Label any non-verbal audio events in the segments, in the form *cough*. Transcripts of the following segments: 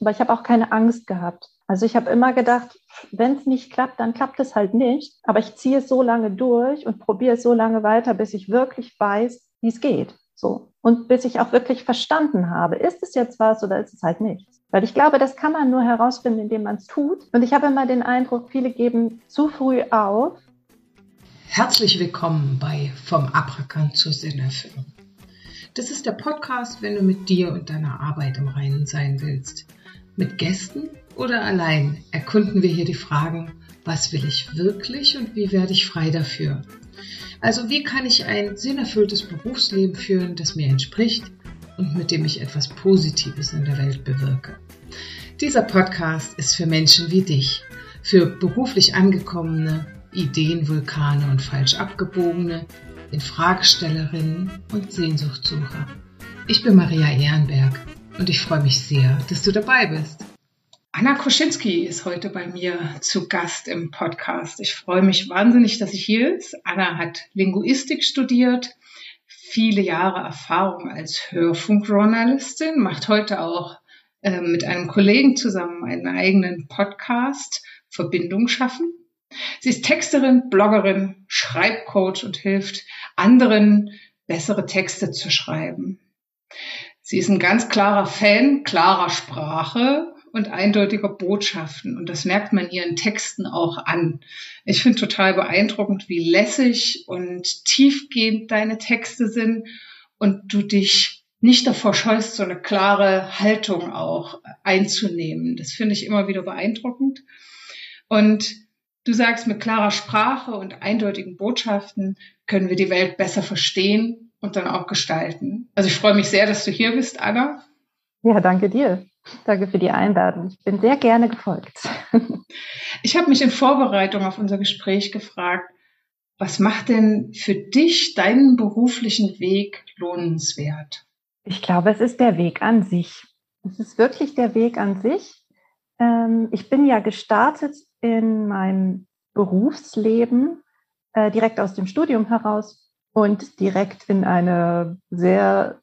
Aber ich habe auch keine Angst gehabt. Also ich habe immer gedacht, wenn es nicht klappt, dann klappt es halt nicht. Aber ich ziehe es so lange durch und probiere es so lange weiter, bis ich wirklich weiß, wie es geht. So. Und bis ich auch wirklich verstanden habe, ist es jetzt was oder ist es halt nichts. Weil ich glaube, das kann man nur herausfinden, indem man es tut. Und ich habe immer den Eindruck, viele geben zu früh auf. Herzlich willkommen bei Vom Abrakan zur Sinnerfüllung. Das ist der Podcast, wenn du mit dir und deiner Arbeit im Reinen sein willst. Mit Gästen oder allein erkunden wir hier die Fragen, was will ich wirklich und wie werde ich frei dafür? Also wie kann ich ein sinnerfülltes Berufsleben führen, das mir entspricht und mit dem ich etwas Positives in der Welt bewirke? Dieser Podcast ist für Menschen wie dich, für beruflich angekommene, Ideenvulkane und falsch abgebogene, Infragestellerinnen und Sehnsuchtsucher. Ich bin Maria Ehrenberg und ich freue mich sehr, dass du dabei bist. Anna Koschinski ist heute bei mir zu Gast im Podcast. Ich freue mich wahnsinnig, dass sie hier ist. Anna hat Linguistik studiert, viele Jahre Erfahrung als Hörfunkjournalistin, macht heute auch äh, mit einem Kollegen zusammen einen eigenen Podcast, Verbindung schaffen. Sie ist Texterin, Bloggerin, Schreibcoach und hilft anderen, bessere Texte zu schreiben. Sie ist ein ganz klarer Fan klarer Sprache und eindeutiger Botschaften. Und das merkt man ihren Texten auch an. Ich finde total beeindruckend, wie lässig und tiefgehend deine Texte sind und du dich nicht davor scheust, so eine klare Haltung auch einzunehmen. Das finde ich immer wieder beeindruckend. Und du sagst, mit klarer Sprache und eindeutigen Botschaften können wir die Welt besser verstehen und dann auch gestalten. Also ich freue mich sehr, dass du hier bist, Anna. Ja, danke dir. Danke für die Einladung. Ich bin sehr gerne gefolgt. Ich habe mich in Vorbereitung auf unser Gespräch gefragt, was macht denn für dich deinen beruflichen Weg lohnenswert? Ich glaube, es ist der Weg an sich. Es ist wirklich der Weg an sich. Ähm, ich bin ja gestartet in mein Berufsleben äh, direkt aus dem Studium heraus und direkt in eine sehr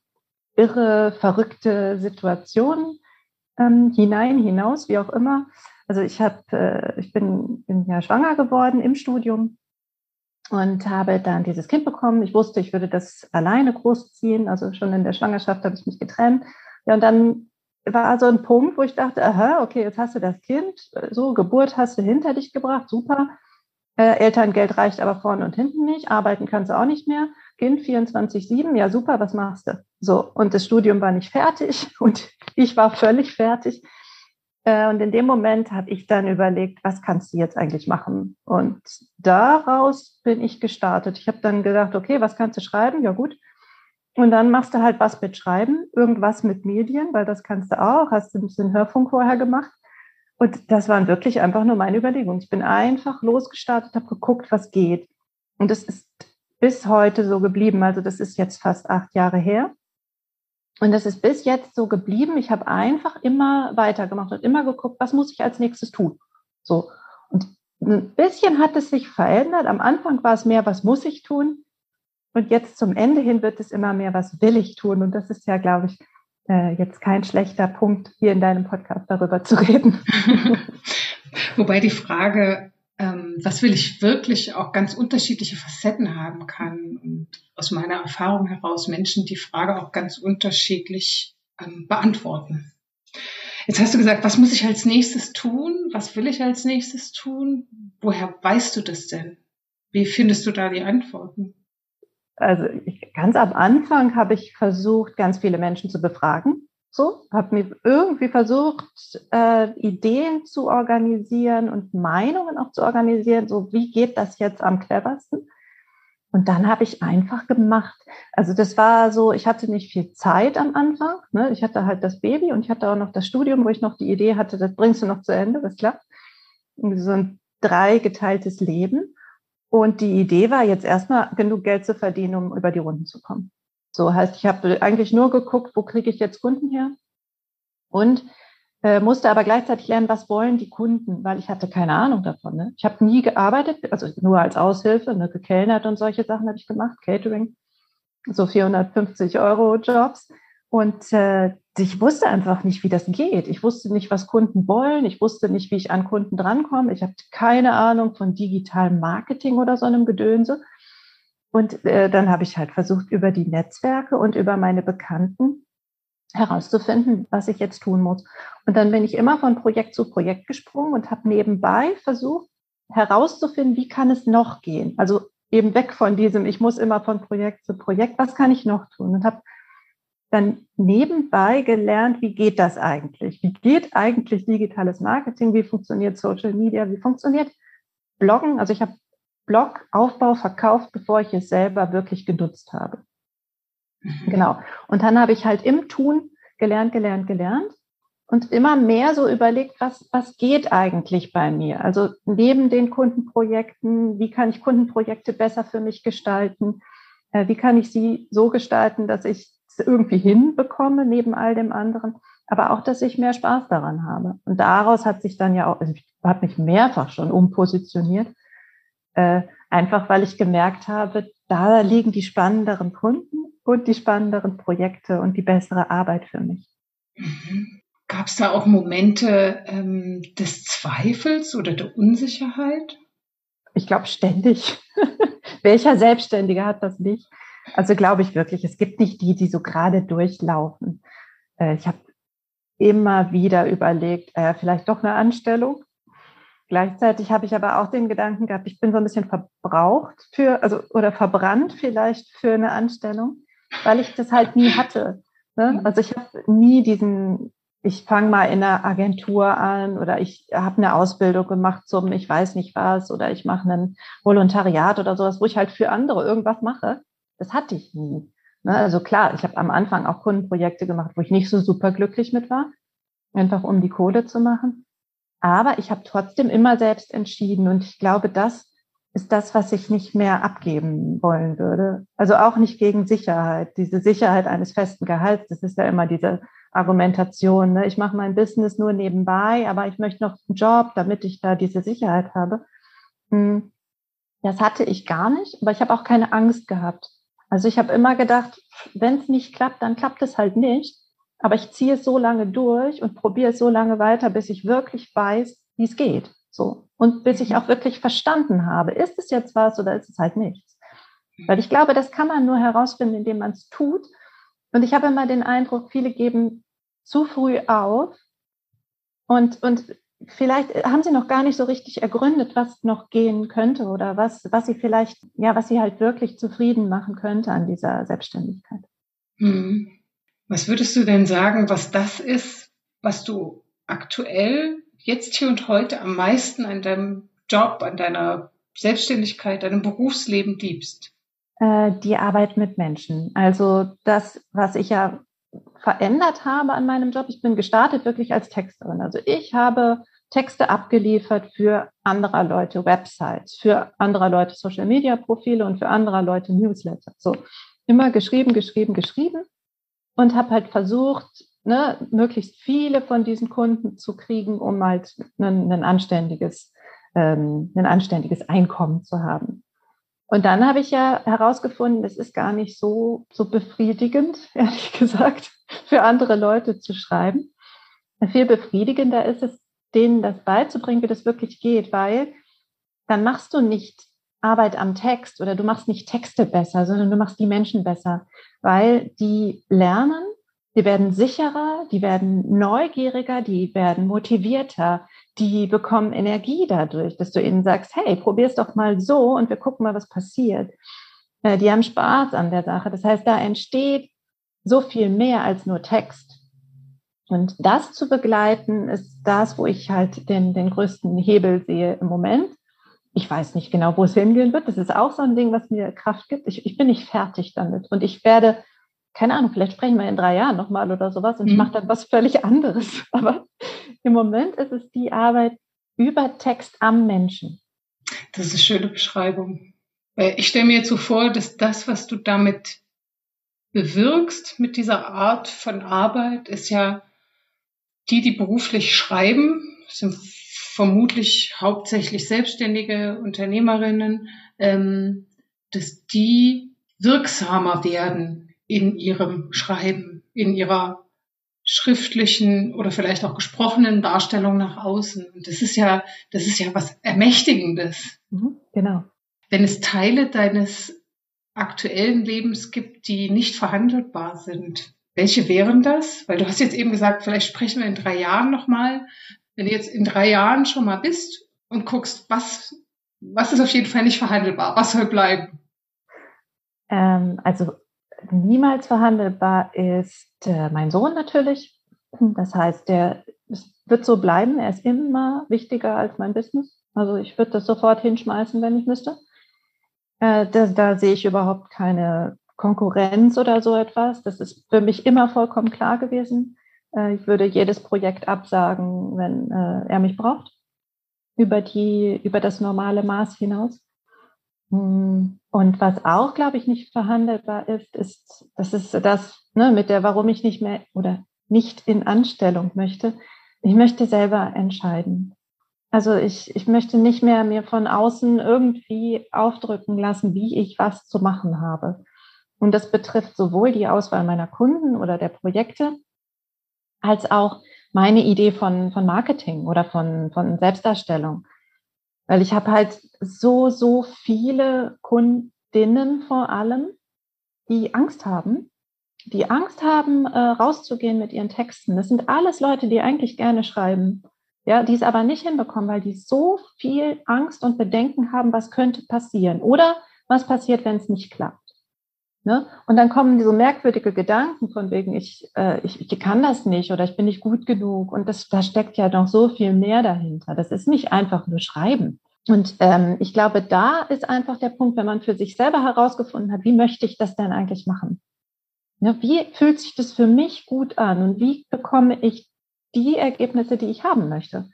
irre, verrückte Situation ähm, hinein, hinaus, wie auch immer. Also ich habe, äh, ich bin, bin ja schwanger geworden im Studium und habe dann dieses Kind bekommen. Ich wusste, ich würde das alleine großziehen. Also schon in der Schwangerschaft habe ich mich getrennt. Ja, und dann war so ein Punkt, wo ich dachte, aha, okay, jetzt hast du das Kind, so Geburt hast du hinter dich gebracht, super. Äh, Elterngeld reicht aber vorne und hinten nicht. Arbeiten kannst du auch nicht mehr. Kind 24-7, ja super, was machst du? So, und das Studium war nicht fertig *laughs* und ich war völlig fertig. Äh, und in dem Moment habe ich dann überlegt, was kannst du jetzt eigentlich machen? Und daraus bin ich gestartet. Ich habe dann gedacht, okay, was kannst du schreiben? Ja gut. Und dann machst du halt was mit Schreiben, irgendwas mit Medien, weil das kannst du auch. Hast du ein bisschen Hörfunk vorher gemacht. Und das waren wirklich einfach nur meine Überlegungen. Ich bin einfach losgestartet, habe geguckt, was geht. Und es ist bis heute so geblieben. Also das ist jetzt fast acht Jahre her. Und das ist bis jetzt so geblieben. Ich habe einfach immer weitergemacht und immer geguckt, was muss ich als nächstes tun. So. Und ein bisschen hat es sich verändert. Am Anfang war es mehr, was muss ich tun? Und jetzt zum Ende hin wird es immer mehr, was will ich tun? Und das ist ja, glaube ich, äh, jetzt kein schlechter Punkt, hier in deinem Podcast darüber zu reden. *laughs* Wobei die Frage, ähm, was will ich wirklich auch ganz unterschiedliche Facetten haben kann und aus meiner Erfahrung heraus Menschen die Frage auch ganz unterschiedlich ähm, beantworten. Jetzt hast du gesagt, was muss ich als nächstes tun? Was will ich als nächstes tun? Woher weißt du das denn? Wie findest du da die Antworten? Also ich, ganz am Anfang habe ich versucht, ganz viele Menschen zu befragen. So, habe mir irgendwie versucht, äh, Ideen zu organisieren und Meinungen auch zu organisieren. So, wie geht das jetzt am cleversten? Und dann habe ich einfach gemacht. Also das war so, ich hatte nicht viel Zeit am Anfang. Ne? Ich hatte halt das Baby und ich hatte auch noch das Studium, wo ich noch die Idee hatte, das bringst du noch zu Ende, das klappt. So ein dreigeteiltes Leben. Und die Idee war jetzt erstmal genug Geld zu verdienen, um über die Runden zu kommen. So heißt, ich habe eigentlich nur geguckt, wo kriege ich jetzt Kunden her? Und äh, musste aber gleichzeitig lernen, was wollen die Kunden, weil ich hatte keine Ahnung davon. Ne? Ich habe nie gearbeitet, also nur als Aushilfe, ne, gekellnert und solche Sachen habe ich gemacht, Catering, so 450 Euro Jobs. Und äh, ich wusste einfach nicht, wie das geht. Ich wusste nicht, was Kunden wollen. Ich wusste nicht, wie ich an Kunden drankomme. Ich habe keine Ahnung von digitalem Marketing oder so einem Gedönse. Und äh, dann habe ich halt versucht, über die Netzwerke und über meine Bekannten herauszufinden, was ich jetzt tun muss. Und dann bin ich immer von Projekt zu Projekt gesprungen und habe nebenbei versucht herauszufinden, wie kann es noch gehen. Also eben weg von diesem, ich muss immer von Projekt zu Projekt, was kann ich noch tun? Und habe dann nebenbei gelernt, wie geht das eigentlich? Wie geht eigentlich digitales Marketing? Wie funktioniert Social Media? Wie funktioniert Bloggen? Also ich habe Blogaufbau verkauft, bevor ich es selber wirklich genutzt habe. Mhm. Genau. Und dann habe ich halt im Tun gelernt, gelernt, gelernt und immer mehr so überlegt, was, was geht eigentlich bei mir? Also neben den Kundenprojekten, wie kann ich Kundenprojekte besser für mich gestalten? Äh, wie kann ich sie so gestalten, dass ich irgendwie hinbekomme neben all dem anderen, aber auch, dass ich mehr Spaß daran habe. Und daraus hat sich dann ja auch, also ich habe mich mehrfach schon umpositioniert, äh, einfach weil ich gemerkt habe, da liegen die spannenderen Kunden und die spannenderen Projekte und die bessere Arbeit für mich. Mhm. Gab es da auch Momente ähm, des Zweifels oder der Unsicherheit? Ich glaube ständig. *laughs* Welcher Selbstständige hat das nicht? Also glaube ich wirklich, es gibt nicht die, die so gerade durchlaufen. Äh, ich habe immer wieder überlegt, äh, vielleicht doch eine Anstellung. Gleichzeitig habe ich aber auch den Gedanken gehabt, ich bin so ein bisschen verbraucht für, also oder verbrannt vielleicht für eine Anstellung, weil ich das halt nie hatte. Ne? Mhm. Also ich habe nie diesen, ich fange mal in einer Agentur an oder ich habe eine Ausbildung gemacht zum, ich weiß nicht was, oder ich mache ein Volontariat oder sowas, wo ich halt für andere irgendwas mache. Das hatte ich nie. Ne? Also klar, ich habe am Anfang auch Kundenprojekte gemacht, wo ich nicht so super glücklich mit war, einfach um die Kohle zu machen. Aber ich habe trotzdem immer selbst entschieden und ich glaube, das ist das, was ich nicht mehr abgeben wollen würde. Also auch nicht gegen Sicherheit. Diese Sicherheit eines festen Gehalts, das ist ja immer diese Argumentation. Ne? Ich mache mein Business nur nebenbei, aber ich möchte noch einen Job, damit ich da diese Sicherheit habe. Hm, das hatte ich gar nicht, aber ich habe auch keine Angst gehabt. Also ich habe immer gedacht, wenn es nicht klappt, dann klappt es halt nicht. Aber ich ziehe es so lange durch und probiere es so lange weiter, bis ich wirklich weiß, wie es geht. So. Und bis ich mhm. auch wirklich verstanden habe, ist es jetzt was oder ist es halt nichts. Weil ich glaube, das kann man nur herausfinden, indem man es tut. Und ich habe immer den Eindruck, viele geben zu früh auf und, und vielleicht haben Sie noch gar nicht so richtig ergründet, was noch gehen könnte oder was, was Sie vielleicht, ja, was Sie halt wirklich zufrieden machen könnte an dieser Selbstständigkeit. Hm. Was würdest du denn sagen, was das ist, was du aktuell, jetzt hier und heute am meisten an deinem Job, an deiner Selbstständigkeit, deinem Berufsleben liebst? Äh, die Arbeit mit Menschen. Also das, was ich ja verändert habe an meinem Job. Ich bin gestartet wirklich als Texterin. Also ich habe Texte abgeliefert für anderer Leute Websites, für anderer Leute Social Media Profile und für anderer Leute Newsletter. So immer geschrieben, geschrieben, geschrieben und habe halt versucht, ne, möglichst viele von diesen Kunden zu kriegen, um halt ein, ein anständiges, ähm, ein anständiges Einkommen zu haben. Und dann habe ich ja herausgefunden, das ist gar nicht so, so befriedigend, *laughs* ehrlich gesagt, für andere Leute zu schreiben. Viel befriedigender ist es, denen das beizubringen, wie das wirklich geht, weil dann machst du nicht Arbeit am Text oder du machst nicht Texte besser, sondern du machst die Menschen besser, weil die lernen, die werden sicherer, die werden neugieriger, die werden motivierter, die bekommen Energie dadurch, dass du ihnen sagst, hey, probier's doch mal so und wir gucken mal, was passiert. Äh, die haben Spaß an der Sache. Das heißt, da entsteht so viel mehr als nur Text. Und das zu begleiten, ist das, wo ich halt den, den größten Hebel sehe im Moment. Ich weiß nicht genau, wo es hingehen wird. Das ist auch so ein Ding, was mir Kraft gibt. Ich, ich bin nicht fertig damit. Und ich werde, keine Ahnung, vielleicht sprechen wir in drei Jahren nochmal oder sowas und mhm. ich mache dann was völlig anderes. *laughs* Aber im Moment ist es die Arbeit über Text am Menschen. Das ist eine schöne Beschreibung. Ich stelle mir jetzt so vor, dass das, was du damit bewirkst, mit dieser Art von Arbeit, ist ja die, die beruflich schreiben, sind vermutlich hauptsächlich selbstständige Unternehmerinnen, ähm, dass die wirksamer werden in ihrem Schreiben, in ihrer schriftlichen oder vielleicht auch gesprochenen Darstellung nach außen. Und das ist ja, das ist ja was Ermächtigendes. Mhm, genau. Wenn es Teile deines aktuellen Lebens gibt, die nicht verhandelbar sind, welche wären das? Weil du hast jetzt eben gesagt, vielleicht sprechen wir in drei Jahren nochmal. Wenn du jetzt in drei Jahren schon mal bist und guckst, was, was ist auf jeden Fall nicht verhandelbar, was soll bleiben? Ähm, also niemals verhandelbar ist äh, mein Sohn natürlich. Das heißt, der wird so bleiben. Er ist immer wichtiger als mein Business. Also ich würde das sofort hinschmeißen, wenn ich müsste. Äh, da, da sehe ich überhaupt keine Konkurrenz oder so etwas. Das ist für mich immer vollkommen klar gewesen. Äh, ich würde jedes Projekt absagen, wenn äh, er mich braucht, über die, über das normale Maß hinaus. Hm, und was auch, glaube ich, nicht verhandelbar ist, ist, das ist das, ne, mit der, warum ich nicht mehr oder nicht in Anstellung möchte. Ich möchte selber entscheiden. Also ich, ich möchte nicht mehr mir von außen irgendwie aufdrücken lassen, wie ich was zu machen habe. Und das betrifft sowohl die Auswahl meiner Kunden oder der Projekte, als auch meine Idee von, von Marketing oder von, von Selbstdarstellung. Weil ich habe halt so, so viele Kundinnen vor allem, die Angst haben, die Angst haben, äh, rauszugehen mit ihren Texten. Das sind alles Leute, die eigentlich gerne schreiben, ja, die es aber nicht hinbekommen, weil die so viel Angst und Bedenken haben, was könnte passieren oder was passiert, wenn es nicht klappt. Ne? Und dann kommen so merkwürdige Gedanken von wegen, ich, äh, ich, ich kann das nicht oder ich bin nicht gut genug. Und das, da steckt ja noch so viel mehr dahinter. Das ist nicht einfach nur Schreiben. Und ähm, ich glaube, da ist einfach der Punkt, wenn man für sich selber herausgefunden hat, wie möchte ich das denn eigentlich machen? Ja, wie fühlt sich das für mich gut an und wie bekomme ich die Ergebnisse, die ich haben möchte?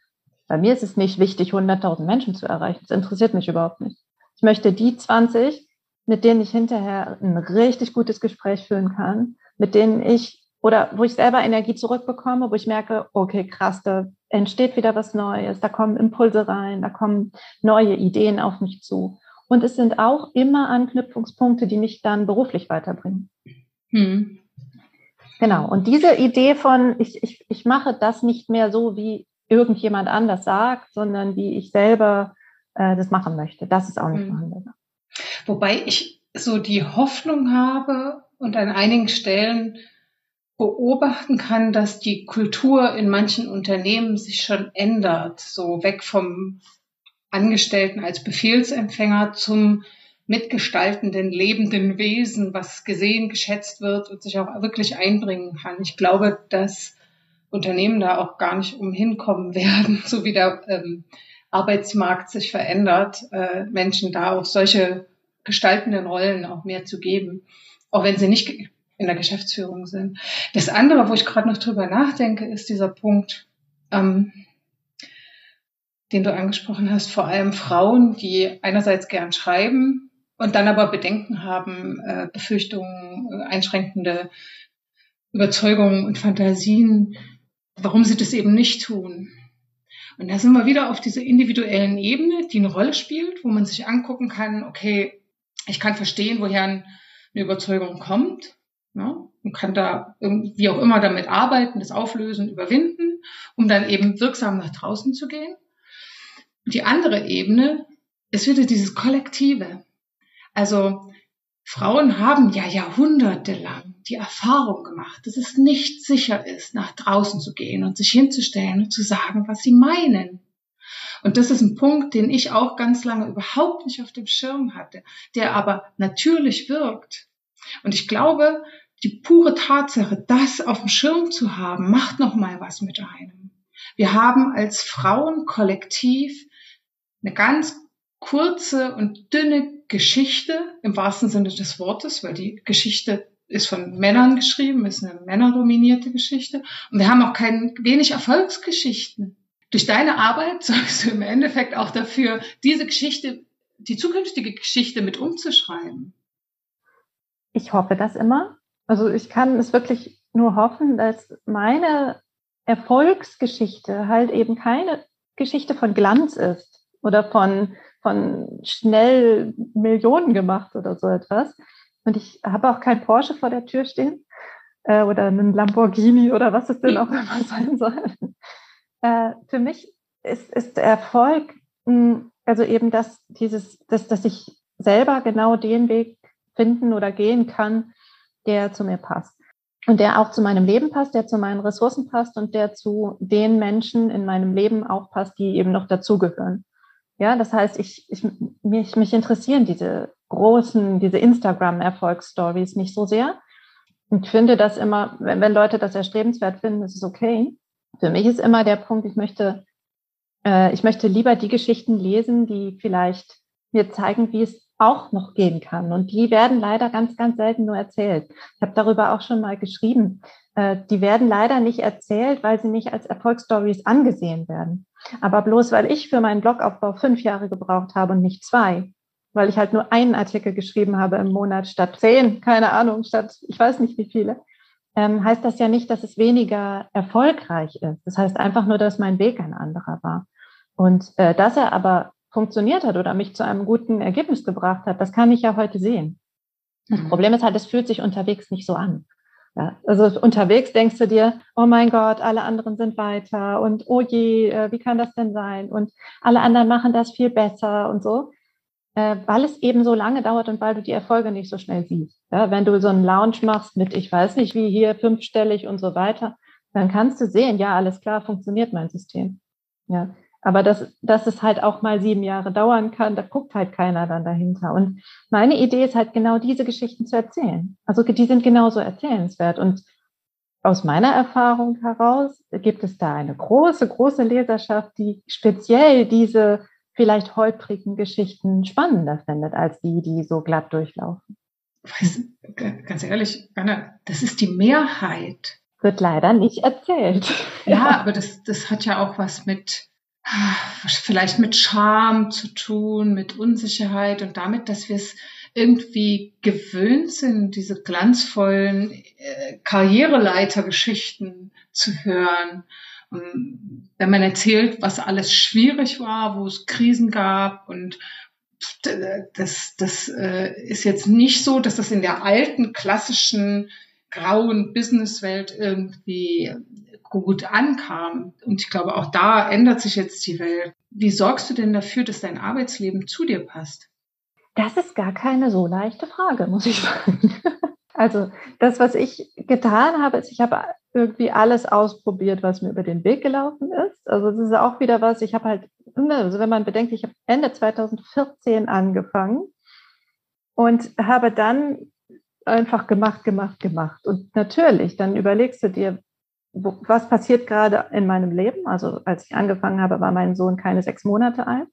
Bei mir ist es nicht wichtig, 100.000 Menschen zu erreichen. Das interessiert mich überhaupt nicht. Ich möchte die 20, mit denen ich hinterher ein richtig gutes Gespräch führen kann, mit denen ich oder wo ich selber Energie zurückbekomme, wo ich merke, okay, krass, da entsteht wieder was Neues, da kommen Impulse rein, da kommen neue Ideen auf mich zu. Und es sind auch immer Anknüpfungspunkte, die mich dann beruflich weiterbringen. Hm. Genau. Und diese Idee von, ich, ich, ich mache das nicht mehr so, wie irgendjemand anders sagt, sondern wie ich selber äh, das machen möchte, das ist auch nicht hm. vorhanden. Wobei ich so die Hoffnung habe und an einigen Stellen beobachten kann, dass die Kultur in manchen Unternehmen sich schon ändert, so weg vom Angestellten als Befehlsempfänger zum mitgestaltenden, lebenden Wesen, was gesehen, geschätzt wird und sich auch wirklich einbringen kann. Ich glaube, dass Unternehmen da auch gar nicht umhin kommen *laughs* werden, so wie der ähm, Arbeitsmarkt sich verändert, äh, Menschen da auch solche gestaltenden Rollen auch mehr zu geben, auch wenn sie nicht in der Geschäftsführung sind. Das andere, wo ich gerade noch drüber nachdenke, ist dieser Punkt, ähm, den du angesprochen hast, vor allem Frauen, die einerseits gern schreiben und dann aber Bedenken haben, äh, Befürchtungen, äh, einschränkende Überzeugungen und Fantasien, warum sie das eben nicht tun. Und da sind wir wieder auf dieser individuellen Ebene, die eine Rolle spielt, wo man sich angucken kann, okay, ich kann verstehen, woher eine Überzeugung kommt ja, und kann da wie auch immer damit arbeiten, das auflösen, überwinden, um dann eben wirksam nach draußen zu gehen. Die andere Ebene ist wieder dieses Kollektive. Also Frauen haben ja jahrhundertelang die Erfahrung gemacht, dass es nicht sicher ist, nach draußen zu gehen und sich hinzustellen und zu sagen, was sie meinen. Und das ist ein Punkt, den ich auch ganz lange überhaupt nicht auf dem Schirm hatte, der aber natürlich wirkt. Und ich glaube, die pure Tatsache, das auf dem Schirm zu haben, macht noch mal was mit einem. Wir haben als Frauen kollektiv eine ganz kurze und dünne Geschichte im wahrsten Sinne des Wortes, weil die Geschichte ist von Männern geschrieben, ist eine männerdominierte Geschichte. Und wir haben auch kein, wenig Erfolgsgeschichten durch deine Arbeit sorgst du im Endeffekt auch dafür, diese Geschichte, die zukünftige Geschichte mit umzuschreiben. Ich hoffe das immer. Also ich kann es wirklich nur hoffen, dass meine Erfolgsgeschichte halt eben keine Geschichte von Glanz ist oder von, von schnell Millionen gemacht oder so etwas. Und ich habe auch kein Porsche vor der Tür stehen. äh, oder einen Lamborghini oder was es denn auch immer sein soll. Äh, für mich ist, ist Erfolg, mh, hm, also eben das, dieses, das, dass ich selber genau den Weg finden oder gehen kann, der zu mir passt. Und der auch zu meinem Leben passt, der zu meinen Ressourcen passt und der zu den Menschen in meinem Leben auch passt, die eben noch dazugehören. Ja, das heißt, ich, ich, mich, mich interessieren diese großen, diese Instagram-Erfolgsstories nicht so sehr. Ich finde das immer, wenn, wenn Leute das erstrebenswert finden, ist es okay. Für mich ist immer der Punkt, ich möchte, äh, ich möchte lieber die Geschichten lesen, die vielleicht mir zeigen, wie es auch noch gehen kann. Und die werden leider ganz, ganz selten nur erzählt. Ich habe darüber auch schon mal geschrieben. Äh, die werden leider nicht erzählt, weil sie nicht als Erfolgsstories angesehen werden. Aber bloß weil ich für meinen Blogaufbau fünf Jahre gebraucht habe und nicht zwei, weil ich halt nur einen Artikel geschrieben habe im Monat statt zehn, keine Ahnung, statt ich weiß nicht wie viele, ähm, heißt das ja nicht, dass es weniger erfolgreich ist. Das heißt einfach nur, dass mein Weg ein anderer war. Und äh, dass er aber funktioniert hat oder mich zu einem guten Ergebnis gebracht hat, das kann ich ja heute sehen. Das mhm. Problem ist halt, es fühlt sich unterwegs nicht so an. Ja, also unterwegs denkst du dir, oh mein Gott, alle anderen sind weiter und oh je, äh, wie kann das denn sein? Und alle anderen machen das viel besser und so, weil es eben so lange dauert und weil du die Erfolge nicht so schnell siehst. Ja, wenn du so einen Lounge machst mit, ich weiß nicht wie hier, fünfstellig und so weiter, dann kannst du sehen, ja, alles klar, funktioniert mein System. Ja, aber dass, dass es halt auch mal sieben Jahre dauern kann, da guckt halt keiner dann dahinter. Und meine Idee ist halt genau diese Geschichten zu erzählen. Also die sind genauso erzählenswert. Und aus meiner Erfahrung heraus gibt es da eine große, große Leserschaft, die speziell diese vielleicht holprigen Geschichten spannender findet, als die, die so glatt durchlaufen. Weißt, ganz ehrlich, Anna, das ist die Mehrheit. Wird leider nicht erzählt. Ja, aber das, das hat ja auch was mit vielleicht mit Scham zu tun, mit Unsicherheit und damit, dass wir es irgendwie gewöhnt sind, diese glanzvollen äh, Karriereleitergeschichten zu hören. Und wenn man erzählt, was alles schwierig war, wo es Krisen gab und das, das äh, ist jetzt nicht so, dass das in der alten klassischen grauen Businesswelt irgendwie gut ankam. Und ich glaube, auch da ändert sich jetzt die Welt. Wie sorgst du denn dafür, dass dein Arbeitsleben zu dir passt? Das ist gar keine so leichte Frage, muss ich sagen. Also das, was ich getan habe, ist, ich habe irgendwie alles ausprobiert, was mir über den Weg gelaufen ist. Also das ist auch wieder was, ich habe halt, also wenn man bedenkt, ich habe Ende 2014 angefangen und habe dann einfach gemacht, gemacht, gemacht. Und natürlich, dann überlegst du dir, was passiert gerade in meinem Leben? Also als ich angefangen habe, war mein Sohn keine sechs Monate alt.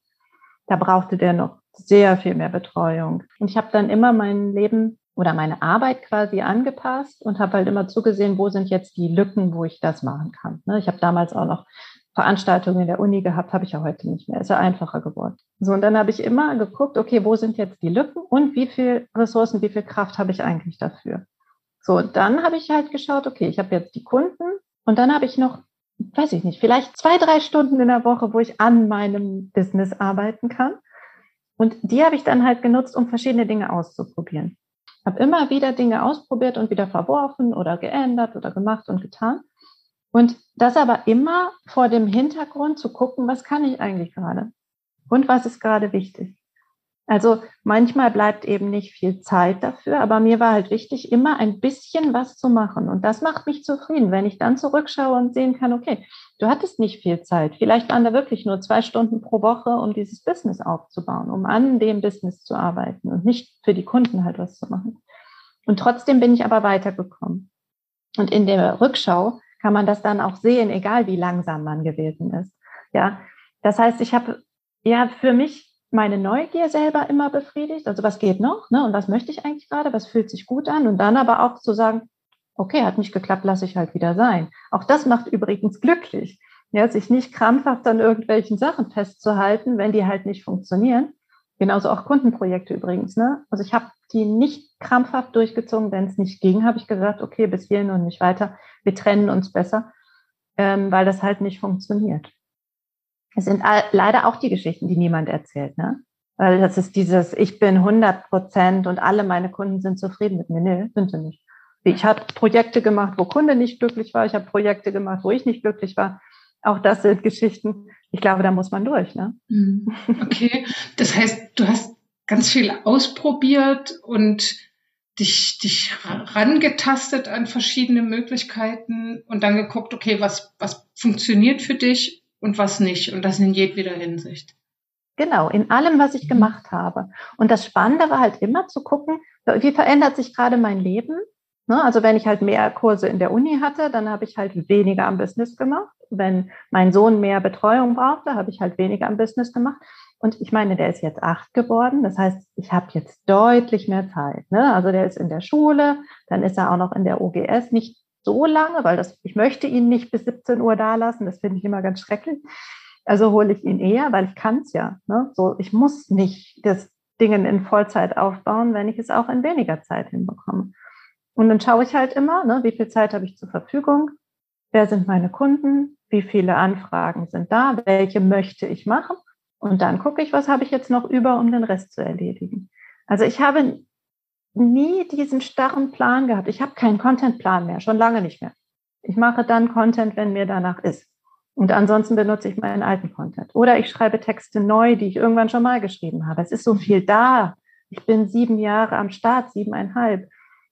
Da brauchte der noch sehr viel mehr Betreuung. Und ich habe dann immer mein Leben oder meine Arbeit quasi angepasst und habe halt immer zugesehen, wo sind jetzt die Lücken, wo ich das machen kann. Ne, ich habe damals auch noch Veranstaltungen in der Uni gehabt, habe ich ja heute nicht mehr. Ist ja einfacher geworden. So, und dann habe ich immer geguckt, okay, wo sind jetzt die Lücken und wie viel Ressourcen, wie viel Kraft habe ich eigentlich dafür? So, dann habe ich halt geschaut, okay, ich habe jetzt die Kunden, und dann habe ich noch, weiß ich nicht, vielleicht zwei, drei Stunden in der Woche, wo ich an meinem Business arbeiten kann. Und die habe ich dann halt genutzt, um verschiedene Dinge auszuprobieren. Habe immer wieder Dinge ausprobiert und wieder verworfen oder geändert oder gemacht und getan. Und das aber immer vor dem Hintergrund zu gucken, was kann ich eigentlich gerade? Und was ist gerade wichtig? Also manchmal bleibt eben nicht viel Zeit dafür, aber mir war halt wichtig, immer ein bisschen was zu machen. Und das macht mich zufrieden, wenn ich dann zurückschaue und sehen kann, okay, du hattest nicht viel Zeit. Vielleicht waren da wirklich nur zwei Stunden pro Woche, um dieses Business aufzubauen, um an dem Business zu arbeiten und nicht für die Kunden halt was zu machen. Und trotzdem bin ich aber weitergekommen. Und in der Rückschau kann man das dann auch sehen, egal wie langsam man gewesen ist. Ja, das heißt, ich habe ja für mich meine Neugier selber immer befriedigt. Also was geht noch? Ne? Und was möchte ich eigentlich gerade? Was fühlt sich gut an? Und dann aber auch zu sagen, okay, hat nicht geklappt, lasse ich halt wieder sein. Auch das macht übrigens glücklich. Ja, sich nicht krampfhaft an irgendwelchen Sachen festzuhalten, wenn die halt nicht funktionieren. Genauso auch Kundenprojekte übrigens. Ne? Also ich habe die nicht krampfhaft durchgezogen. Wenn es nicht ging, habe ich gesagt, okay, bis hierhin und nicht weiter. Wir trennen uns besser, ähm, weil das halt nicht funktioniert. Es sind leider auch die Geschichten, die niemand erzählt, ne? Weil das ist dieses, ich bin 100 Prozent und alle meine Kunden sind zufrieden mit mir. Nee, sind sie nicht. Ich habe Projekte gemacht, wo Kunde nicht glücklich war. Ich habe Projekte gemacht, wo ich nicht glücklich war. Auch das sind Geschichten. Ich glaube, da muss man durch. Ne? Mhm. Okay, das heißt, du hast ganz viel ausprobiert und dich, dich rangetastet an verschiedene Möglichkeiten und dann geguckt, okay, was, was funktioniert für dich und was nicht. Und das in jedweder Hinsicht. Genau, in allem, was ich gemacht habe. Und das Spannende war halt immer zu gucken, wie verändert sich gerade mein Leben? Ne, also wenn ich halt mehr Kurse in der Uni hatte, dann habe ich halt weniger am Business gemacht. Wenn mein Sohn mehr Betreuung brauchte, habe ich halt weniger am Business gemacht. Und ich meine, der ist jetzt acht geworden. Das heißt, ich habe jetzt deutlich mehr Zeit. Ne? Also der ist in der Schule, dann ist er auch noch in der OGS. Nicht so lange, weil das, ich möchte ihn nicht bis 17 Uhr da lassen. Das finde ich immer ganz schrecklich. Also hole ich ihn eher, weil ich kann es ja. Ne? So, ich muss nicht das Dingen in Vollzeit aufbauen, wenn ich es auch in weniger Zeit hinbekomme. Und dann schaue ich halt immer, ne, wie viel Zeit habe ich zur Verfügung, wer sind meine Kunden, wie viele Anfragen sind da, welche möchte ich machen und dann gucke ich, was habe ich jetzt noch über, um den Rest zu erledigen. Also ich habe nie diesen starren Plan gehabt. Ich habe keinen Contentplan mehr, schon lange nicht mehr. Ich mache dann Content, wenn mir danach ist. Und ansonsten benutze ich meinen alten Content. Oder ich schreibe Texte neu, die ich irgendwann schon mal geschrieben habe. Es ist so viel da. Ich bin sieben Jahre am Start, siebeneinhalb.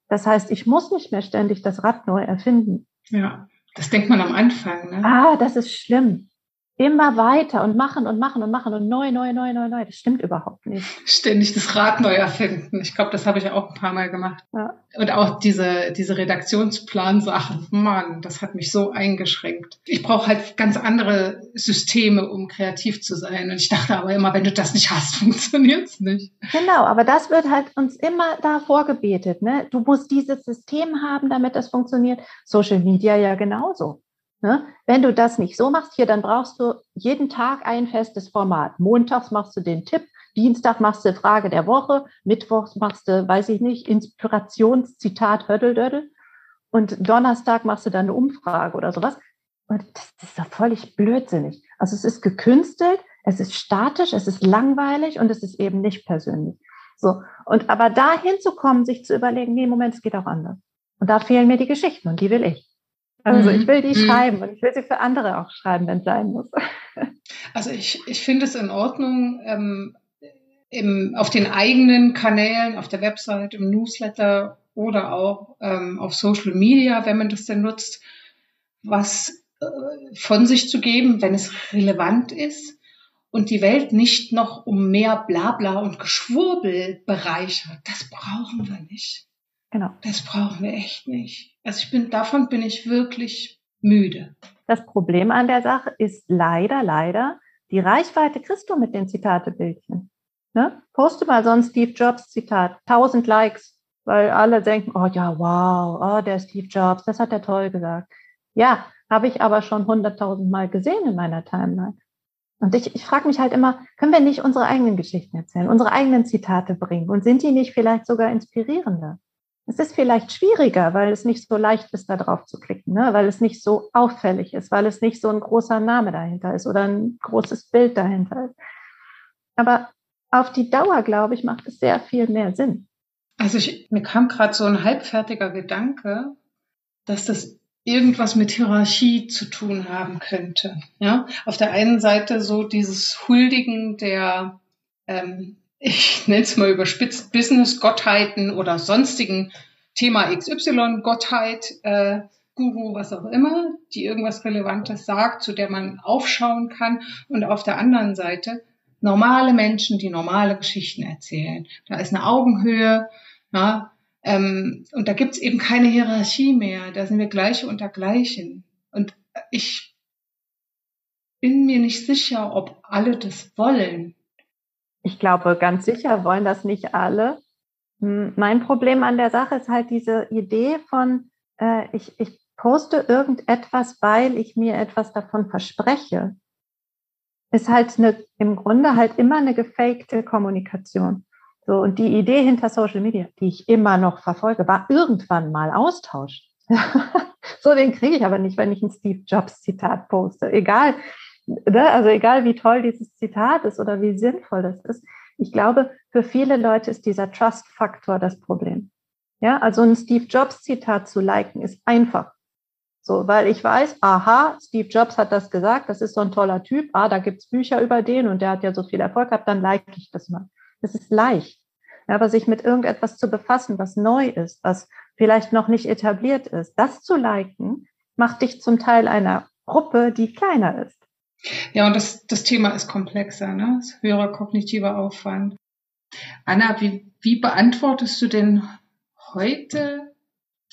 Das heißt, ich muss nicht mehr ständig das Rad neu erfinden. Ja, das denkt man am Anfang. Ne? Ah, das ist schlimm immer weiter und machen und machen und machen und neu, neu, neu, neu, neu. Das stimmt überhaupt nicht. Ständig das Rad neu erfinden. Ich glaube, das habe ich auch ein paar Mal gemacht. Ja. Und auch diese, diese Redaktionsplan-Sachen. Mann, das hat mich so eingeschränkt. Ich brauche halt ganz andere Systeme, um kreativ zu sein. Und ich dachte aber immer, wenn du das nicht hast, *laughs* funktioniert's nicht. Genau, aber das wird halt uns immer da vorgebetet. Ne? Du musst dieses System haben, damit das funktioniert. Social Media ja genauso. Ne? Wenn du das nicht so machst hier, dann brauchst du jeden Tag ein festes Format. Montags machst du den Tipp, Dienstag machst du Frage der Woche, Mittwochs machst du, weiß ich nicht, Inspirationszitat Höddeldödel und Donnerstag machst du dann eine Umfrage oder sowas. Und das ist doch völlig blödsinnig. Also es ist gekünstelt, es ist statisch, es ist langweilig und es ist eben nicht persönlich. So. Und aber da hinzukommen, sich zu überlegen, nee, Moment, es geht auch anders. Und da fehlen mir die Geschichten und die will ich. Also ich will die mhm. schreiben und ich will sie für andere auch schreiben, wenn es sein muss. *laughs* Also ich, ich finde es in Ordnung, ähm, im, auf den eigenen Kanälen, auf der Website, im Newsletter oder auch ähm, auf Social Media, wenn man das denn nutzt, was äh, von sich zu geben, wenn es relevant ist und die Welt nicht noch um mehr Blabla und Geschwurbel bereichert. Das brauchen wir nicht. Genau. Das brauchen wir echt nicht. Also ich bin, davon bin ich wirklich müde. Das Problem an der Sache ist leider, leider, die Reichweite kriegst du mit den Zitatebildchen. Ne? Poste mal so ein Steve Jobs Zitat, 1000 Likes, weil alle denken, oh ja, wow, oh, der Steve Jobs, das hat er toll gesagt. Ja, habe ich aber schon 100.000 Mal gesehen in meiner Timeline. Und ich, ich frage mich halt immer, können wir nicht unsere eigenen Geschichten erzählen, unsere eigenen Zitate bringen? Und sind die nicht vielleicht sogar inspirierender? Es ist vielleicht schwieriger, weil es nicht so leicht ist, da drauf zu klicken, ne? weil es nicht so auffällig ist, weil es nicht so ein großer Name dahinter ist oder ein großes Bild dahinter ist. Aber auf die Dauer, glaube ich, macht es sehr viel mehr Sinn. Also ich, mir kam gerade so ein halbfertiger Gedanke, dass das irgendwas mit Hierarchie zu tun haben könnte. Ja, auf der einen Seite so dieses Huldigen der ähm, ich nenne es mal überspitzt, Business-Gottheiten oder sonstigen Thema XY, Gottheit, äh, Guru, was auch immer, die irgendwas Relevantes sagt, zu der man aufschauen kann. Und auf der anderen Seite normale Menschen, die normale Geschichten erzählen. Da ist eine Augenhöhe, ja, ähm, und da gibt's eben keine Hierarchie mehr. Da sind wir gleiche unter Gleichen. Und ich bin mir nicht sicher, ob alle das wollen. Ich glaube, ganz sicher wollen das nicht alle. Hm, mein Problem an der Sache ist halt diese Idee von, äh, ich, ich poste irgendetwas, weil ich mir etwas davon verspreche. Ist halt eine, im Grunde halt immer eine gefakte Kommunikation. So, und die Idee hinter Social Media, die ich immer noch verfolge, war irgendwann mal Austausch. *laughs* so, den kriege ich aber nicht, wenn ich ein Steve Jobs Zitat poste. Egal, ne? also egal wie toll dieses Zitat ist oder wie sinnvoll das ist, ich glaube, für viele Leute ist dieser Trust-Faktor das Problem. Ja, also ein Steve Jobs Zitat zu liken ist einfach. So, weil ich weiß, aha, Steve Jobs hat das gesagt, das ist so ein toller Typ, ah, da gibt's Bücher über den und der hat ja so viel Erfolg gehabt, dann like ich das mal. Das ist leicht. Ja, aber sich mit irgendetwas zu befassen, was neu ist, was vielleicht noch nicht etabliert ist, das zu liken, macht dich zum Teil einer Gruppe, die kleiner ist. Ja, und das, das Thema ist komplexer, ne? Das höherer kognitiver Aufwand. Anna, wie, wie beantwortest du denn heute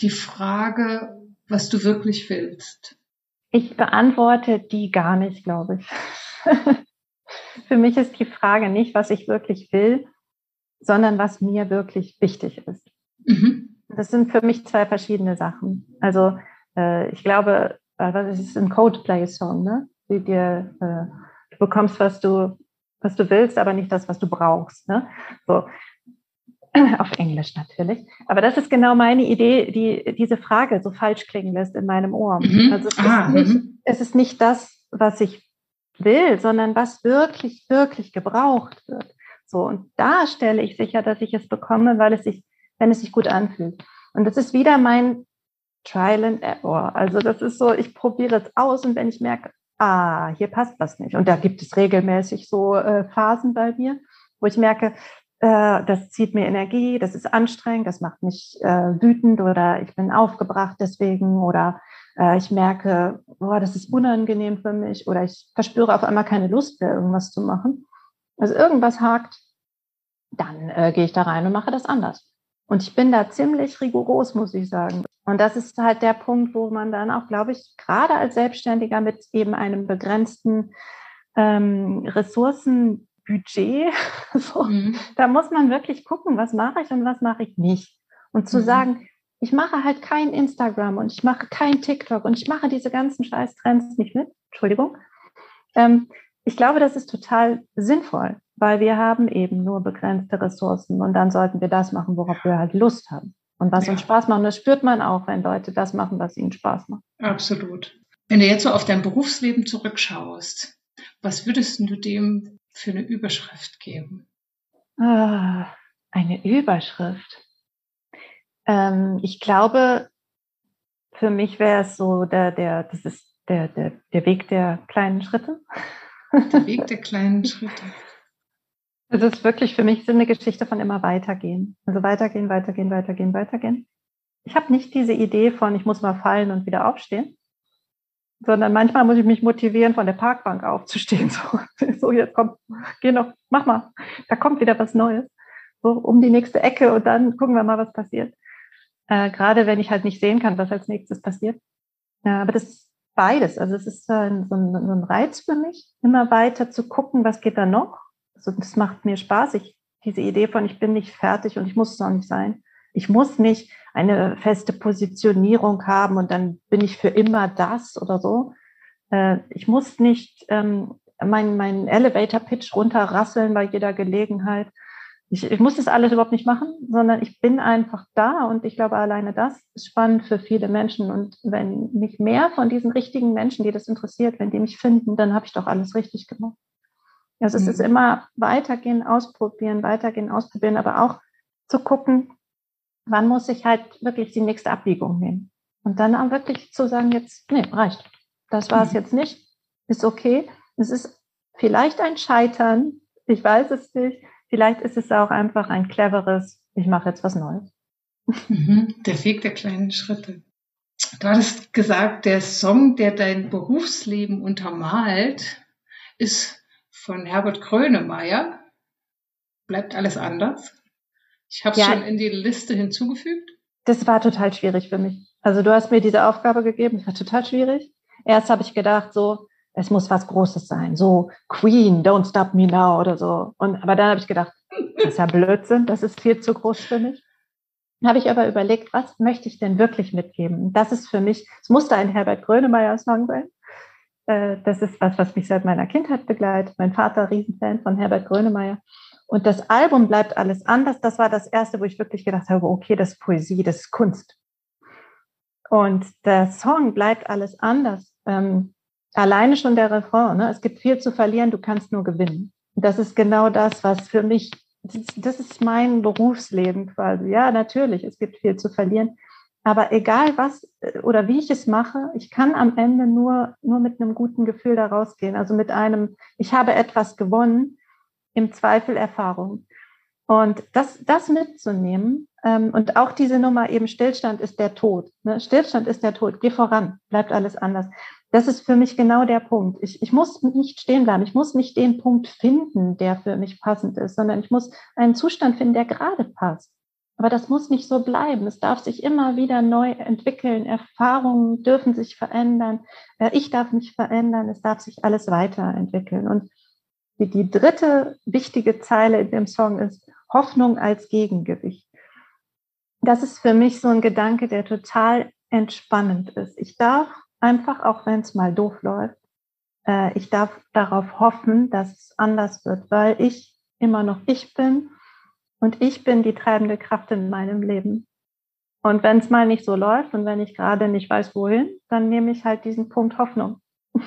die Frage, was du wirklich willst? Ich beantworte die gar nicht, glaube ich. *laughs* Für mich ist die Frage nicht, was ich wirklich will, sondern was mir wirklich wichtig ist. Mhm. Das sind für mich zwei verschiedene Sachen. Also äh, ich glaube, äh, was ist ein Codeplay-Song, ne? Die dir, äh, du bekommst, was du, was du willst, aber nicht das, was du brauchst. Ne? So. *clears throat* Auf Englisch natürlich. Aber das ist genau meine Idee, die diese Frage so falsch klingen lässt in meinem Ohr. Mhm. Also es, ah, ist nicht, mhm. es ist nicht das, was ich will, sondern was wirklich, wirklich gebraucht wird. So, und da stelle ich sicher, dass ich es bekomme, weil es sich, wenn es sich gut anfühlt. Und das ist wieder mein Trial and Error. Also das ist so, ich probiere es aus und wenn ich merke, ah, hier passt was nicht. Und da gibt es regelmäßig so äh, Phasen bei mir, wo ich merke, äh, das zieht mir Energie, das ist anstrengend, das macht mich äh, wütend oder ich bin aufgebracht deswegen oder äh, ich merke, boah, das ist unangenehm für mich oder ich verspüre auf einmal keine Lust mehr, irgendwas zu machen. Also irgendwas hakt, dann äh, gehe ich da rein und mache das anders. Und ich bin da ziemlich rigoros, muss ich sagen. Und das ist halt der Punkt, wo man dann auch, glaube ich, gerade als Selbstständiger mit eben einem begrenzten ähm, Ressourcenbudget, *laughs* so, mhm. da muss man wirklich gucken, was mache ich und was mache ich nicht. Und zu mhm. sagen, ich mache halt kein Instagram und ich mache kein TikTok und ich mache diese ganzen Scheiß-Trends nicht mit. Entschuldigung. Ähm, ich glaube, das ist total sinnvoll weil wir haben eben nur begrenzte Ressourcen und dann sollten wir das machen, worauf wir halt Lust haben. Und was ja. uns Spaß macht, und das spürt man auch, wenn Leute das machen, was ihnen Spaß macht. Absolut. Wenn du jetzt so auf dein Berufsleben zurückschaust, was würdest du dem für eine Überschrift geben? Ah, eine Überschrift. Ähm, ich glaube, für mich wäre es so der, der, das ist der, der, der Weg der kleinen Schritte. Der Weg der kleinen Schritte. *laughs* Es ist wirklich für mich so eine Geschichte von immer weitergehen. Also weitergehen, weitergehen, weitergehen, weitergehen. Ich habe nicht diese Idee von, ich muss mal fallen und wieder aufstehen, sondern manchmal muss ich mich motivieren, von der Parkbank aufzustehen. *laughs* So, so jetzt komm, geh noch, mach mal. Da kommt wieder was Neues. So um die nächste Ecke und dann gucken wir mal, was passiert. Äh, Gerade wenn ich halt nicht sehen kann, was als nächstes passiert. Ja, aber das ist beides. Also es ist so ein, so ein Reiz für mich, immer weiter zu gucken, was geht da noch also das macht mir Spaß. Ich, diese Idee von, ich bin nicht fertig und ich muss es auch nicht sein. Ich muss nicht eine feste Positionierung haben und dann bin ich für immer das oder so. Äh, ich muss nicht ähm, meinen mein Elevator-Pitch runterrasseln bei jeder Gelegenheit. Ich, ich muss das alles überhaupt nicht machen, sondern ich bin einfach da und ich glaube, alleine das ist spannend für viele Menschen. Und wenn mich mehr von diesen richtigen Menschen, die das interessiert, wenn die mich finden, dann habe ich doch alles richtig gemacht. Also es mhm. ist immer weitergehen, ausprobieren, weitergehen, ausprobieren, aber auch zu gucken, wann muss ich halt wirklich die nächste Abbiegung nehmen. Und dann auch wirklich zu sagen, jetzt, nee, reicht. Das war es mhm. jetzt nicht, ist okay. Es ist vielleicht ein Scheitern, ich weiß es nicht. Vielleicht ist es auch einfach ein cleveres, ich mache jetzt was Neues. Mhm. Der Weg der kleinen Schritte. Du hattest gesagt, der Song, der dein Berufsleben untermalt, ist von Herbert Grönemeyer. Bleibt alles anders? Ich habe es ja, schon in die Liste hinzugefügt. Das war total schwierig für mich. Also du hast mir diese Aufgabe gegeben, das war total schwierig. Erst habe ich gedacht, so, es muss was Großes sein, so Queen, Don't Stop Me Now oder so. Und aber dann habe ich gedacht, das ist ja Blödsinn, das ist viel zu groß für mich. Dann habe ich aber überlegt, was möchte ich denn wirklich mitgeben? Das ist für mich, es musste ein Herbert Grönemeyer Song sein. Äh, das ist was, was mich seit meiner Kindheit begleitet. Mein Vater, Riesenfan von Herbert Grönemeyer. Und das Album bleibt alles anders. Das war das erste, wo ich wirklich gedacht habe, okay, das ist Poesie, das ist Kunst. Und der Song bleibt alles anders. Ähm, alleine schon der Refrain. Ne? Es gibt viel zu verlieren, du kannst nur gewinnen. Das ist genau das, was für mich das ist mein Berufsleben quasi. Ja, natürlich, es gibt viel zu verlieren. Aber egal was äh, oder wie ich es mache, ich kann am Ende nur, nur mit einem guten Gefühl da rausgehen. Also mit einem, ich habe etwas gewonnen, im Zweifel Erfahrung. Und das, das mitzunehmen ähm, und auch diese Nummer eben Stillstand ist der Tod. Ne? Stillstand ist der Tod. Geh voran, bleibt alles anders. Das ist für mich genau der Punkt. Ich, ich muss nicht stehen bleiben. Ich muss nicht den Punkt finden, der für mich passend ist, sondern ich muss einen Zustand finden, der gerade passt. Aber das muss nicht so bleiben. Es darf sich immer wieder neu entwickeln. Erfahrungen dürfen sich verändern. Äh, ich darf mich verändern. Es darf sich alles weiterentwickeln. Und die, die dritte wichtige Zeile in dem Song ist Hoffnung als Gegengewicht. Das ist für mich so ein Gedanke, der total entspannend ist. Ich darf einfach, auch wenn es mal doof läuft, äh, ich darf darauf hoffen, dass es anders wird, weil ich immer noch ich bin und ich bin die treibende Kraft in meinem Leben. Und wenn es mal nicht so läuft und wenn ich gerade nicht weiß, wohin, dann nehme ich halt diesen Punkt Hoffnung. *laughs*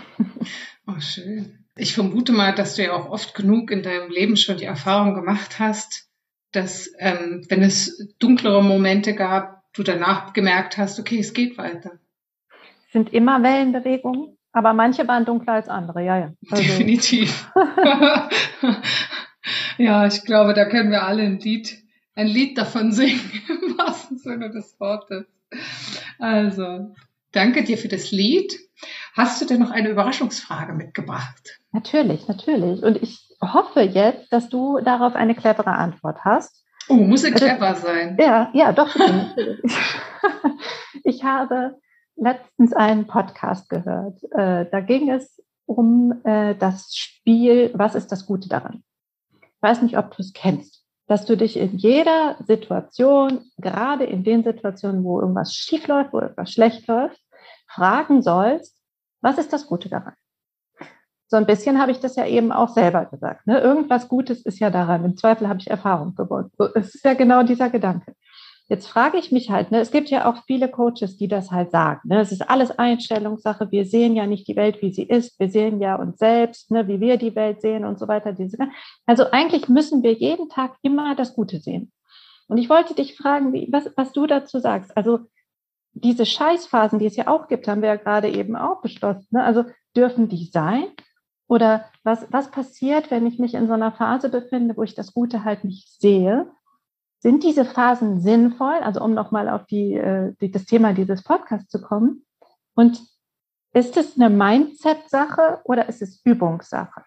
Oh, schön. Ich vermute mal, dass du ja auch oft genug in deinem Leben schon die Erfahrung gemacht hast, dass ähm, wenn es dunklere Momente gab, du danach gemerkt hast, okay, es geht weiter. Es sind immer Wellenbewegungen, aber manche waren dunkler als andere, ja, ja. Also. *laughs* Definitiv. *laughs* ja, ich glaube, da können wir alle ein Lied, ein Lied davon singen, *laughs* im wahrsten Sinne des Wortes. Also, danke dir für das Lied. Hast du denn noch eine Überraschungsfrage mitgebracht? Natürlich, natürlich. Und ich hoffe jetzt, dass du darauf eine clevere Antwort hast. Oh, muss es clever sein. Ja, ja, doch. *laughs* ich habe letztens einen Podcast gehört. Äh, da ging es um äh, das Spiel, was ist das Gute daran? Ich weiß nicht, ob du es kennst, dass du dich in jeder Situation, gerade in den Situationen, wo irgendwas schief läuft, wo irgendwas schlecht läuft, fragen sollst, was ist das Gute daran? So ein bisschen habe ich das ja eben auch selber gesagt. Ne? Irgendwas Gutes ist ja daran. Im Zweifel habe ich Erfahrung gewonnen. Es ist ja genau dieser Gedanke. Jetzt frage ich mich halt, ne, es gibt ja auch viele Coaches, die das halt sagen. Ne? Es ist alles Einstellungssache. Wir sehen ja nicht die Welt, wie sie ist. Wir sehen ja uns selbst, ne, wie wir die Welt sehen und so weiter. Also eigentlich müssen wir jeden Tag immer das Gute sehen. Und ich wollte dich fragen, wie, was, was du dazu sagst. Also diese Scheißphasen, die es ja auch gibt, haben wir ja gerade eben auch beschlossen. Ne? Also dürfen die sein? Oder was, was passiert, wenn ich mich in so einer Phase befinde, wo ich das Gute halt nicht sehe? Sind diese Phasen sinnvoll? Also um nochmal auf die, äh, die, das Thema dieses Podcasts zu kommen. Und ist es eine Mindset-Sache oder ist es Übungssache?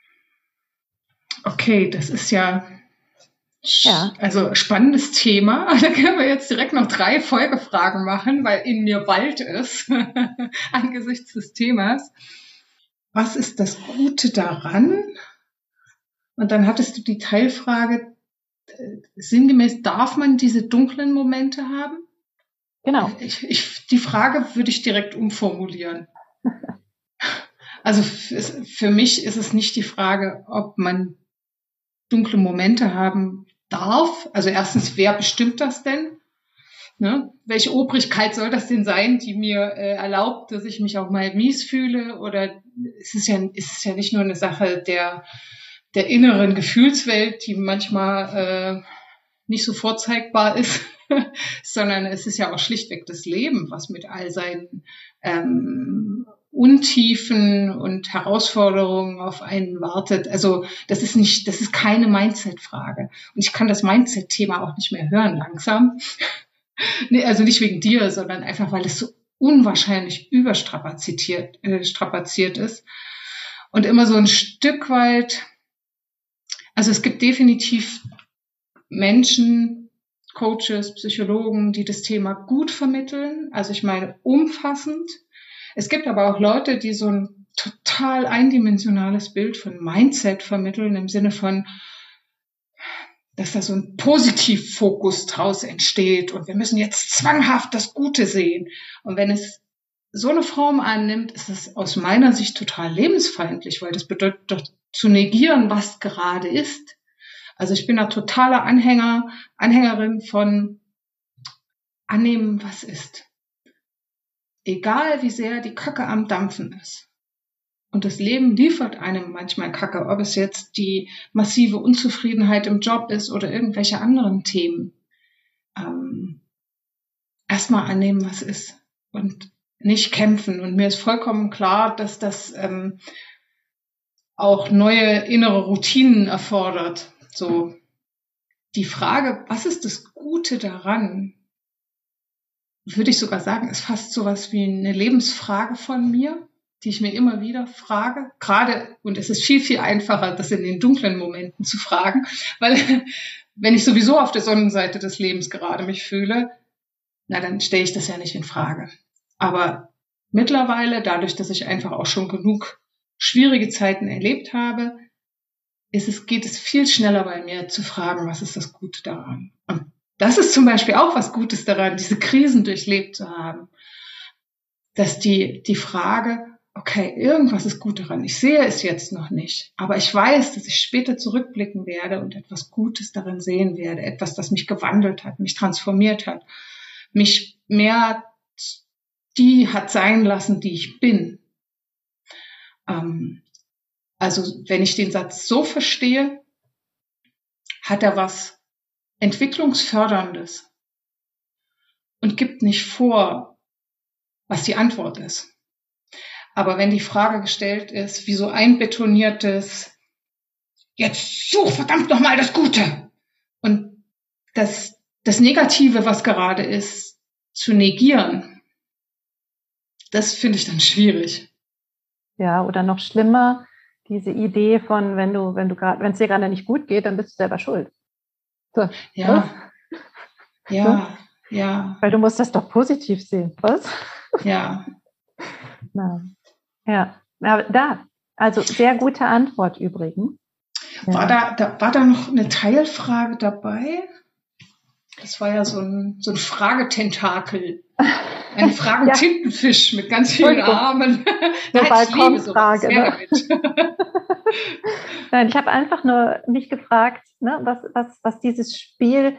Okay, das ist ja, ja. also spannendes Thema. *laughs* Da können wir jetzt direkt noch drei Folgefragen machen, weil in mir bald ist *laughs* angesichts des Themas was ist das Gute daran? Und dann hattest du die Teilfrage, sinngemäß, darf man diese dunklen Momente haben? Genau. Ich, ich, die Frage würde ich direkt umformulieren. Also für mich ist es nicht die Frage, ob man dunkle Momente haben darf. Also erstens, wer bestimmt das denn? Ne? Welche Obrigkeit soll das denn sein, die mir äh, erlaubt, dass ich mich auch mal mies fühle? Oder es ist ja, es ist ja nicht nur eine Sache der, der inneren Gefühlswelt, die manchmal äh, nicht so vorzeigbar ist, *laughs* sondern es ist ja auch schlichtweg das Leben, was mit all seinen ähm, Untiefen und Herausforderungen auf einen wartet. Also das ist nicht, das ist keine Mindset-Frage. Und ich kann das Mindset-Thema auch nicht mehr hören langsam *laughs* nee, also nicht wegen dir, sondern einfach, weil es so unwahrscheinlich überstrapaziert äh, strapaziert ist. Und immer so ein Stück weit, also es gibt definitiv Menschen, Coaches, Psychologen, die das Thema gut vermitteln. Also ich meine umfassend. Es gibt aber auch Leute, die so ein total eindimensionales Bild von Mindset vermitteln im Sinne von, dass da so ein Positivfokus draus entsteht und wir müssen jetzt zwanghaft das Gute sehen. Und wenn es so eine Form annimmt, ist es aus meiner Sicht total lebensfeindlich, weil das bedeutet doch zu negieren, was gerade ist. Also ich bin da totaler Anhänger, Anhängerin von annehmen, was ist. Egal wie sehr die Kacke am Dampfen ist. Und das Leben liefert einem manchmal Kacke, ob es jetzt die massive Unzufriedenheit im Job ist oder irgendwelche anderen Themen. Ähm, Erstmal annehmen, was ist und nicht kämpfen. Und mir ist vollkommen klar, dass das ähm, auch neue innere Routinen erfordert. So die Frage, was ist das Gute daran? Würde ich sogar sagen, ist fast sowas wie eine Lebensfrage von mir, die ich mir immer wieder frage. Gerade, und es ist viel, viel einfacher, das in den dunklen Momenten zu fragen, *laughs* weil wenn ich sowieso auf der Sonnenseite des Lebens gerade mich fühle, na, dann stelle ich das ja nicht in Frage. Aber mittlerweile, dadurch, dass ich einfach auch schon genug schwierige Zeiten erlebt habe, ist es, geht es viel schneller bei mir zu fragen, was ist das Gute daran? Und das ist zum Beispiel auch was Gutes daran, diese Krisen durchlebt zu haben. Dass die, die Frage, okay, irgendwas ist gut daran. Ich sehe es jetzt noch nicht, aber ich weiß, dass ich später zurückblicken werde und etwas Gutes darin sehen werde. Etwas, das mich gewandelt hat, mich transformiert hat, mich mehr die hat sein lassen, die ich bin. Ähm, also wenn ich den Satz so verstehe, hat er was Entwicklungsförderndes und gibt nicht vor, was die Antwort ist. Aber wenn die Frage gestellt ist, wie so einbetoniertes, jetzt such verdammt nochmal das Gute und das, das Negative, was gerade ist, zu negieren, das finde ich dann schwierig. Ja, oder noch schlimmer, diese Idee von, wenn du, wenn du gerade, wenn es dir gerade nicht gut geht, dann bist du selber schuld. So, ja. Was? Ja, so? ja. Weil du musst das doch positiv sehen, was? Ja. *laughs* Na, ja, aber da, also sehr gute Antwort übrigens. War, ja. da, da, war da noch eine Teilfrage dabei? Das war ja so ein, so ein Fragetentakel. *laughs* Ein Fragentintenfisch ja. mit ganz vielen Armen. Eine Balkonfrage. Ne? *laughs* Nein, ich habe einfach nur mich gefragt, ne, was, was, was dieses Spiel,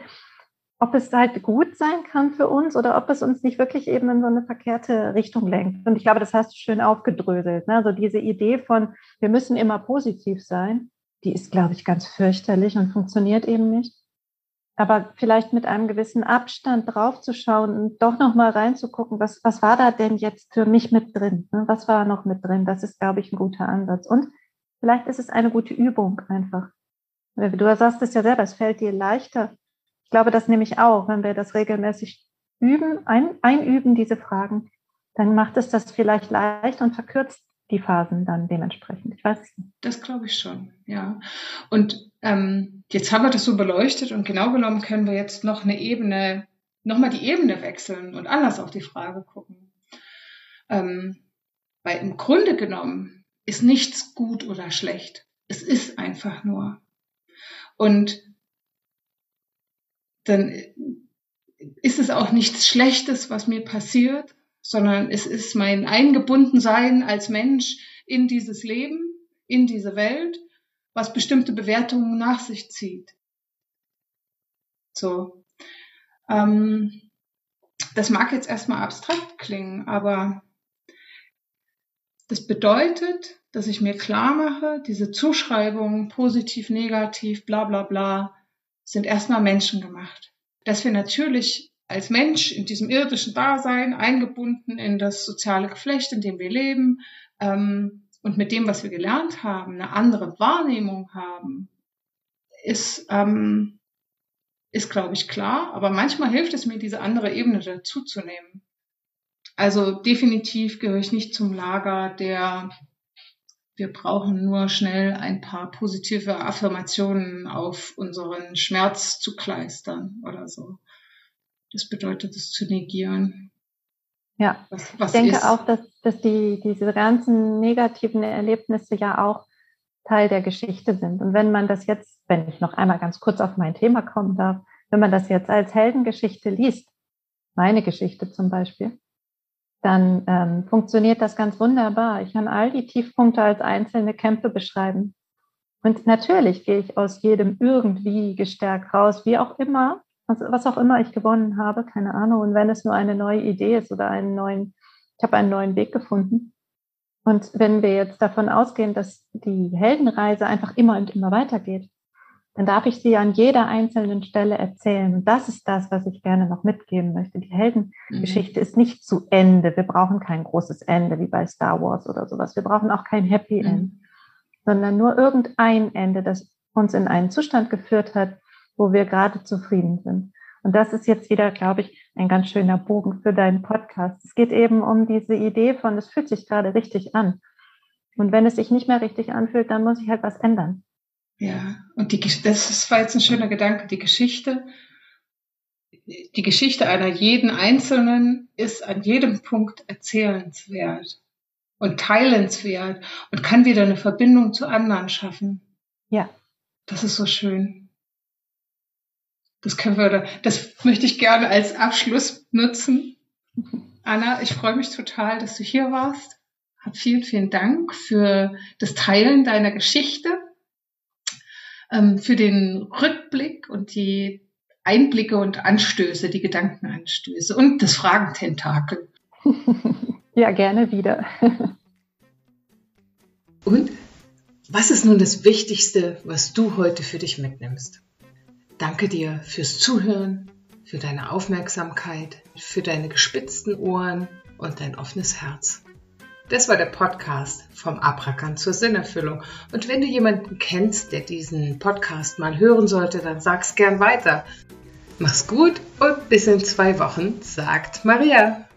ob es halt gut sein kann für uns oder ob es uns nicht wirklich eben in so eine verkehrte Richtung lenkt. Und ich glaube, das hast du schön aufgedröselt. Ne? Also diese Idee von, wir müssen immer positiv sein, die ist, glaube ich, ganz fürchterlich und funktioniert eben nicht aber vielleicht mit einem gewissen Abstand draufzuschauen und doch nochmal reinzugucken, was, was war da denn jetzt für mich mit drin? Ne? Was war noch mit drin? Das ist, glaube ich, ein guter Ansatz. Und vielleicht ist es eine gute Übung einfach. Du sagst es ja selber, es fällt dir leichter. Ich glaube das nämlich auch, wenn wir das regelmäßig üben, ein, einüben, diese Fragen, dann macht es das vielleicht leicht und verkürzt die Phasen dann dementsprechend. Ich weiß. Das glaube ich schon, ja. Und ähm, jetzt haben wir das so beleuchtet und genau genommen können wir jetzt noch eine Ebene, nochmal die Ebene wechseln und anders auf die Frage gucken. Ähm, weil im Grunde genommen ist nichts gut oder schlecht. Es ist einfach nur. Und dann ist es auch nichts Schlechtes, was mir passiert, sondern es ist mein Eingebundensein als Mensch in dieses Leben, in diese Welt, was bestimmte Bewertungen nach sich zieht. So. Ähm, das mag jetzt erstmal abstrakt klingen, aber das bedeutet, dass ich mir klar mache, diese Zuschreibungen, positiv, negativ, bla bla bla, sind erstmal Menschen gemacht. Dass wir natürlich als Mensch in diesem irdischen Dasein eingebunden in das soziale Geflecht, in dem wir leben ähm, und mit dem, was wir gelernt haben, eine andere Wahrnehmung haben, ist, ähm, ist glaube ich, klar. Aber manchmal hilft es mir, diese andere Ebene dazuzunehmen. Also definitiv gehöre ich nicht zum Lager der wir brauchen nur schnell ein paar positive Affirmationen auf unseren Schmerz zu kleistern oder so. Das bedeutet es zu negieren. Ja, was, was ich denke ist. auch, dass, dass die, diese ganzen negativen Erlebnisse ja auch Teil der Geschichte sind. Und wenn man das jetzt, wenn ich noch einmal ganz kurz auf mein Thema kommen darf, wenn man das jetzt als Heldengeschichte liest, meine Geschichte zum Beispiel, dann ähm, funktioniert das ganz wunderbar. Ich kann all die Tiefpunkte als einzelne Kämpfe beschreiben. Und natürlich gehe ich aus jedem irgendwie gestärkt raus, wie auch immer was, was auch immer ich gewonnen habe, keine Ahnung. Und wenn es nur eine neue Idee ist oder einen neuen, ich habe einen neuen Weg gefunden. Und wenn wir jetzt davon ausgehen, dass die Heldenreise einfach immer und immer weitergeht, dann darf ich sie an jeder einzelnen Stelle erzählen. Und das ist das, was ich gerne noch mitgeben möchte. Die Heldengeschichte mhm. ist nicht zu Ende. Wir brauchen kein großes Ende wie bei Star Wars oder sowas. Wir brauchen auch kein Happy mhm. End, sondern nur irgendein Ende, das uns in einen Zustand geführt hat, wo wir gerade zufrieden sind. Und das ist jetzt wieder, glaube ich, ein ganz schöner Bogen für deinen Podcast. Es geht eben um diese Idee von, es fühlt sich gerade richtig an. Und wenn es sich nicht mehr richtig anfühlt, dann muss ich halt was ändern. Ja, und die, das war jetzt ein schöner Gedanke. Die Geschichte, die Geschichte einer jeden Einzelnen ist an jedem Punkt erzählenswert und teilenswert und kann wieder eine Verbindung zu anderen schaffen. Ja. Das ist so schön. Das können wir, das möchte ich gerne als Abschluss nutzen. Anna, ich freue mich total, dass du hier warst. Hab vielen, vielen Dank für das Teilen deiner Geschichte ähm, für den Rückblick und die Einblicke und Anstöße, die Gedankenanstöße und das Fragententakel. *laughs* Ja, gerne wieder. Und was ist nun das Wichtigste, was du heute für dich mitnimmst? Danke dir fürs Zuhören, für deine Aufmerksamkeit, für deine gespitzten Ohren und dein offenes Herz. Das war der Podcast vom Abrakan zur Sinnerfüllung. Und wenn du jemanden kennst, der diesen Podcast mal hören sollte, dann sag's gern weiter. Mach's gut und bis in zwei Wochen, sagt Maria.